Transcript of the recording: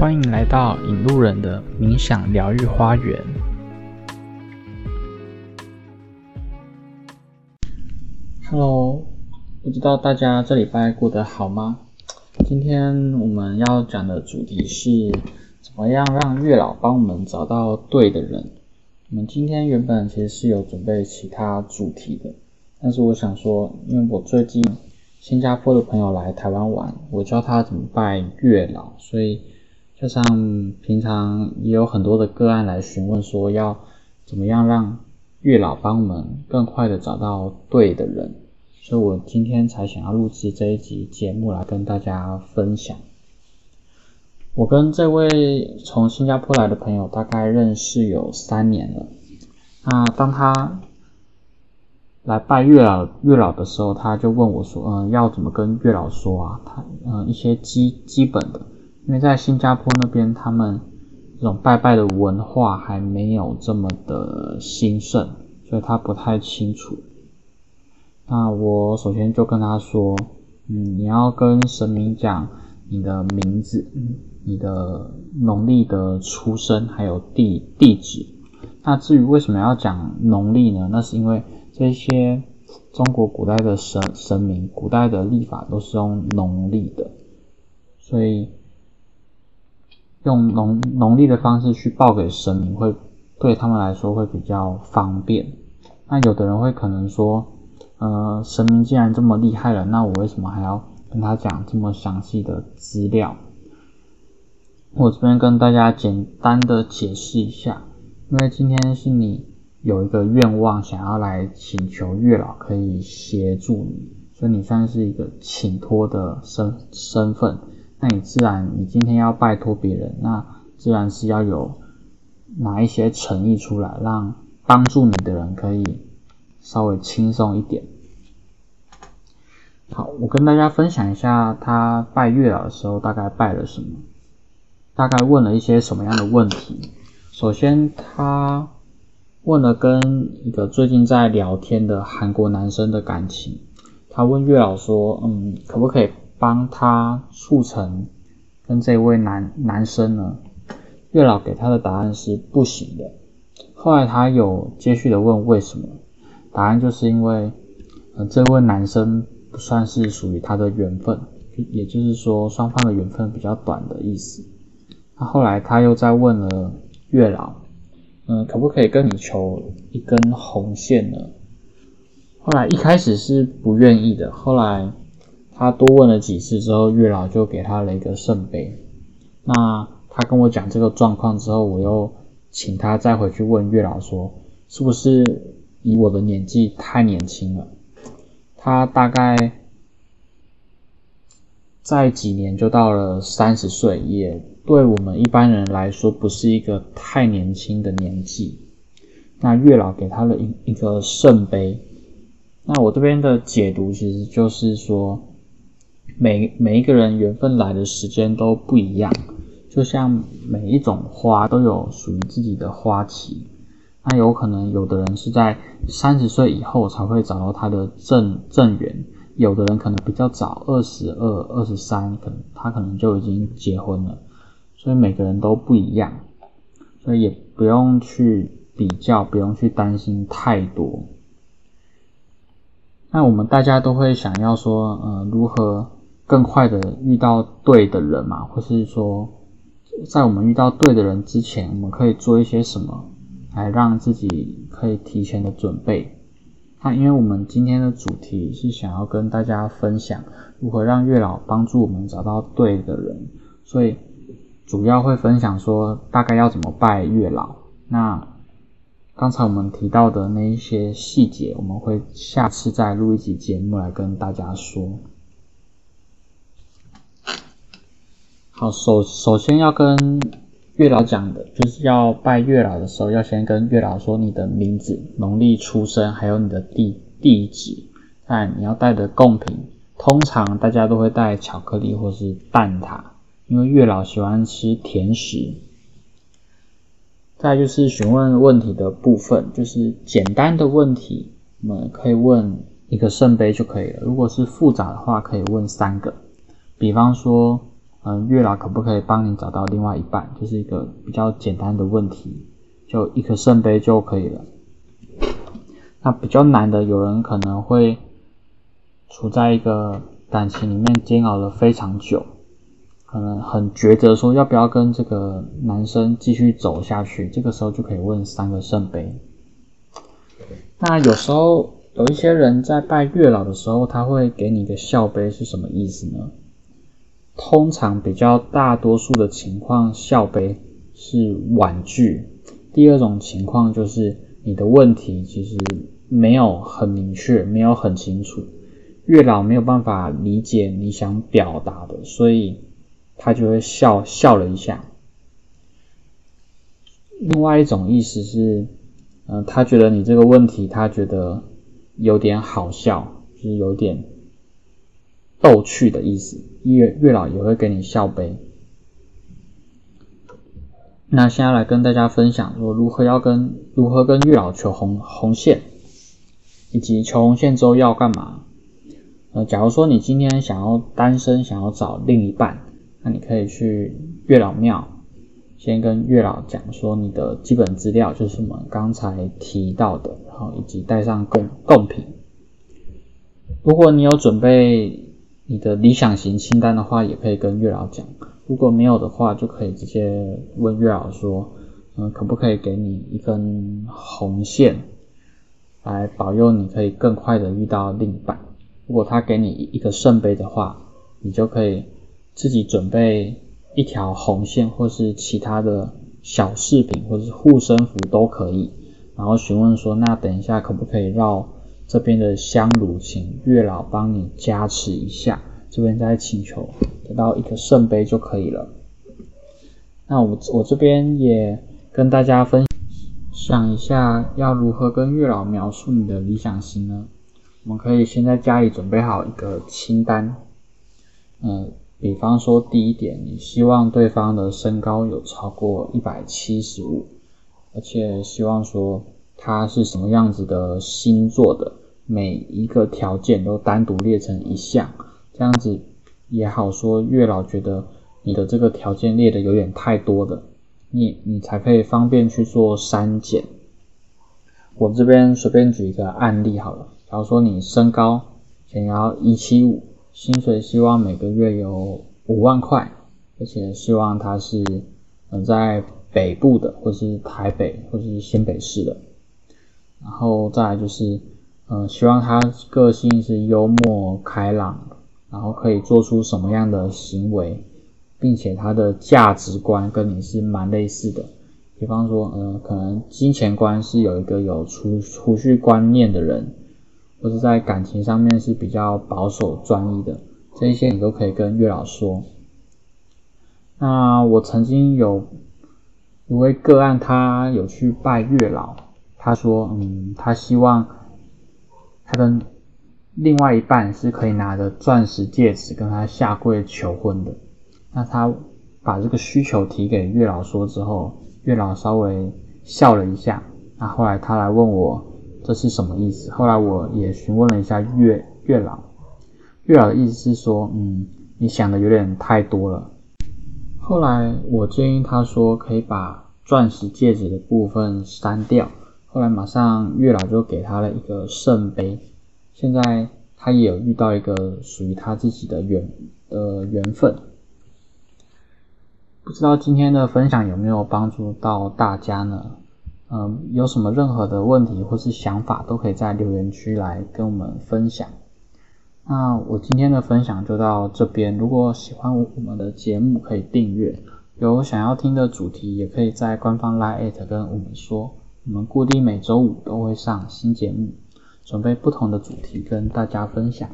欢迎来到引路人的冥想疗愈花园。Hello，不知道大家这礼拜过得好吗？今天我们要讲的主题是怎么样让月老帮我们找到对的人。我们今天原本其实是有准备其他主题的，但是我想说，因为我最近新加坡的朋友来台湾玩，我教他怎么拜月老，所以加上平常也有很多的个案来询问说要怎么样让月老帮我们更快的找到对的人，所以我今天才想要录制这一集节目来跟大家分享。我跟这位从新加坡来的朋友大概认识有三年了。那当他来拜月老月老的时候，他就问我说：“嗯，要怎么跟月老说啊？他嗯一些基基本的，因为在新加坡那边，他们这种拜拜的文化还没有这么的兴盛，所以他不太清楚。那我首先就跟他说：嗯，你要跟神明讲你的名字。”你的农历的出生还有地地址，那至于为什么要讲农历呢？那是因为这些中国古代的神神明，古代的历法都是用农历的，所以用农农历的方式去报给神明，会对他们来说会比较方便。那有的人会可能说，呃，神明既然这么厉害了，那我为什么还要跟他讲这么详细的资料？我这边跟大家简单的解释一下，因为今天是你有一个愿望，想要来请求月老可以协助你，所以你算是一个请托的身身份，那你自然你今天要拜托别人，那自然是要有拿一些诚意出来，让帮助你的人可以稍微轻松一点。好，我跟大家分享一下他拜月老的时候大概拜了什么。大概问了一些什么样的问题？首先，他问了跟一个最近在聊天的韩国男生的感情。他问月老说：“嗯，可不可以帮他促成跟这位男男生呢？”月老给他的答案是不行的。后来他有接续的问为什么？答案就是因为，呃，这位男生不算是属于他的缘分，也就是说双方的缘分比较短的意思。那后来他又再问了月老，嗯，可不可以跟你求一根红线呢？后来一开始是不愿意的，后来他多问了几次之后，月老就给他了一个圣杯。那他跟我讲这个状况之后，我又请他再回去问月老说，是不是以我的年纪太年轻了？他大概在几年就到了三十岁，也。对我们一般人来说，不是一个太年轻的年纪。那月老给他了一一个圣杯。那我这边的解读其实就是说，每每一个人缘分来的时间都不一样，就像每一种花都有属于自己的花期。那有可能有的人是在三十岁以后才会找到他的正正缘，有的人可能比较早，二十二、二十三，可能他可能就已经结婚了。所以每个人都不一样，所以也不用去比较，不用去担心太多。那我们大家都会想要说，呃，如何更快的遇到对的人嘛？或是说，在我们遇到对的人之前，我们可以做一些什么，来让自己可以提前的准备？那因为我们今天的主题是想要跟大家分享如何让月老帮助我们找到对的人，所以。主要会分享说大概要怎么拜月老。那刚才我们提到的那一些细节，我们会下次再录一集节目来跟大家说。好，首首先要跟月老讲的，就是要拜月老的时候，要先跟月老说你的名字、农历出生，还有你的地地址。哎，你要带的贡品，通常大家都会带巧克力或是蛋挞。因为月老喜欢吃甜食，再就是询问问题的部分，就是简单的问题，我们可以问一个圣杯就可以了。如果是复杂的话，可以问三个。比方说，嗯，月老可不可以帮你找到另外一半？就是一个比较简单的问题，就一颗圣杯就可以了。那比较难的，有人可能会处在一个感情里面煎熬了非常久，可能很抉择，说要不要跟这个男生继续走下去。这个时候就可以问三个圣杯。那有时候有一些人在拜月老的时候，他会给你一个笑杯，是什么意思呢？通常比较大多数的情况，笑杯是婉拒。第二种情况就是你的问题其实没有很明确，没有很清楚，月老没有办法理解你想表达的，所以他就会笑笑了一下。另外一种意思是。嗯，他觉得你这个问题，他觉得有点好笑，就是有点逗趣的意思。月月老也会给你笑杯。那现在来跟大家分享说，如何要跟如何跟月老求红红线，以及求红线之后要干嘛？呃，假如说你今天想要单身，想要找另一半，那你可以去月老庙。先跟月老讲说你的基本资料就是我们刚才提到的，然后以及带上贡贡品。如果你有准备你的理想型清单的话，也可以跟月老讲；如果没有的话，就可以直接问月老说，嗯，可不可以给你一根红线，来保佑你可以更快的遇到另一半。如果他给你一个圣杯的话，你就可以自己准备。一条红线，或是其他的小饰品，或者是护身符都可以。然后询问说：“那等一下可不可以绕这边的香炉，请月老帮你加持一下？”这边再请求得到一个圣杯就可以了。那我我这边也跟大家分享一下，要如何跟月老描述你的理想型呢？我们可以先在家里准备好一个清单，嗯。比方说，第一点，你希望对方的身高有超过一百七十五，而且希望说他是什么样子的星座的，每一个条件都单独列成一项，这样子也好说。月老觉得你的这个条件列的有点太多的，你你才可以方便去做删减。我这边随便举一个案例好了，假如说你身高想要一七五。薪水希望每个月有五万块，而且希望他是嗯在北部的，或是台北，或是新北市的。然后再来就是，嗯，希望他个性是幽默开朗，然后可以做出什么样的行为，并且他的价值观跟你是蛮类似的。比方说，嗯，可能金钱观是有一个有储储蓄观念的人。或者在感情上面是比较保守专一的，这一些你都可以跟月老说。那我曾经有一位个案，他有去拜月老，他说，嗯，他希望他的另外一半是可以拿着钻石戒指跟他下跪求婚的。那他把这个需求提给月老说之后，月老稍微笑了一下。那后来他来问我。这是什么意思？后来我也询问了一下月月老，月老的意思是说，嗯，你想的有点太多了。后来我建议他说可以把钻石戒指的部分删掉。后来马上月老就给他了一个圣杯。现在他也有遇到一个属于他自己的缘的缘分。不知道今天的分享有没有帮助到大家呢？嗯，有什么任何的问题或是想法，都可以在留言区来跟我们分享。那我今天的分享就到这边。如果喜欢我们的节目，可以订阅。有想要听的主题，也可以在官方 line 跟我们说。我们固定每周五都会上新节目，准备不同的主题跟大家分享。